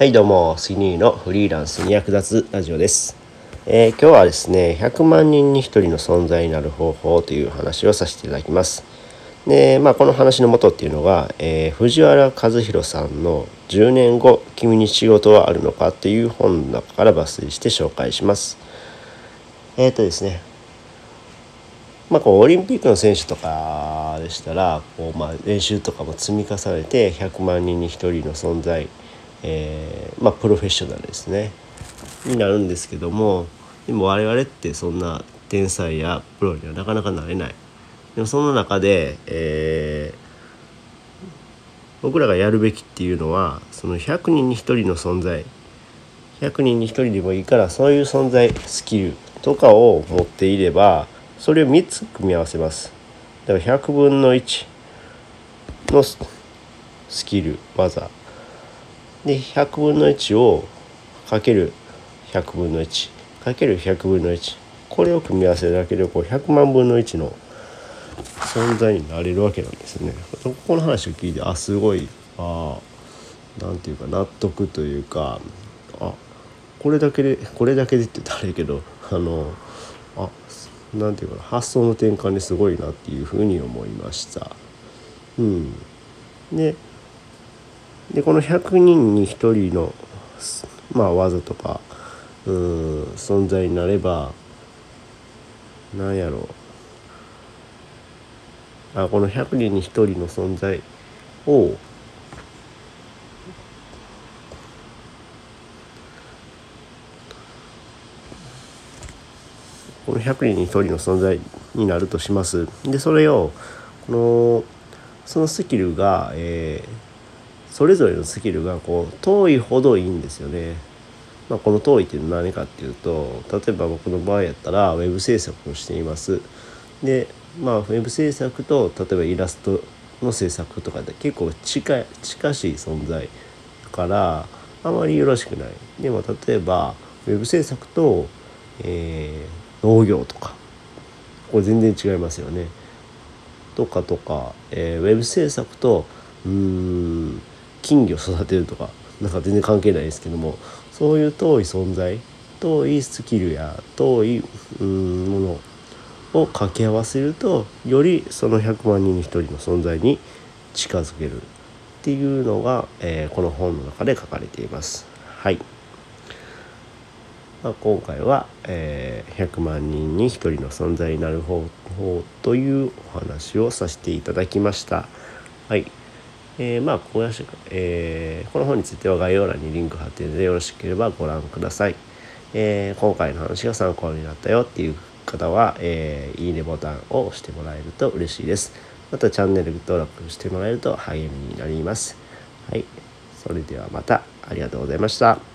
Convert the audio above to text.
はいどうもスニーのフリーランスに役立つラジオです、えー、今日はですね100万人に1人の存在になる方法という話をさせていただきます。でまあこの話の元っていうのが、えー、藤原和弘さんの「10年後君に仕事はあるのか」っていう本の中から抜粋して紹介します。えっ、ー、とですねまあ、こうオリンピックの選手とかでしたらこう、ま、練習とかも積み重ねて100万人に1人の存在えー、まあプロフェッショナルですね。になるんですけどもでも我々ってそんな天才やプロにはなかなかなれない。でもその中で、えー、僕らがやるべきっていうのはその100人に1人の存在。100人に1人でもいいからそういう存在スキルとかを持っていればそれを3つ組み合わせます。だから100分の1のスキル技。で100分の1をかける100分の1かける100分の1これを組み合わせるだけでこう100万分の1の存在になれるわけなんですね。ここの話を聞いてあすごいあなんていうか納得というかあこれだけでこれだけでって言ったらあれけどあのあなんていうかな発想の転換ですごいなっていうふうに思いました。うん、ででこの100人に1人のまあ技とかうん存在になればなんやろうあこの100人に1人の存在をこの100人に1人の存在になるとします。でそれをこのそのスキルが、えー、それぞれのスキルがこう遠いほどいいんですよね。まあ、この遠いっていうのは何かっていうと例えば僕の場合やったらウェブ制作をしています。でまあウェブ制作と例えばイラストの制作とかで結構近い近しい存在だからあまりよろしくない。でも例えばウェブ制作と、えー、農業とかこれ全然違いますよね。とかとか、えー、ウェブ制作とうん金魚育てるとかなんか全然関係ないですけどもそういう遠い存在遠いスキルや遠いうんものを掛け合わせるとよりその100万人に1人の存在に近づけるっていうのが、えー、この本の中で書かれています。はいまあ、今回は、えー、100万人に1人の存在になる方法というお話をさせていただきました。はいえー、まあこうやし、えー、この本については概要欄にリンク貼っているのでよろしければご覧ください。えー、今回の話が参考になったよっていう方は、えー、いいねボタンを押してもらえると嬉しいです。またチャンネル登録してもらえると励みになります。はい。それではまたありがとうございました。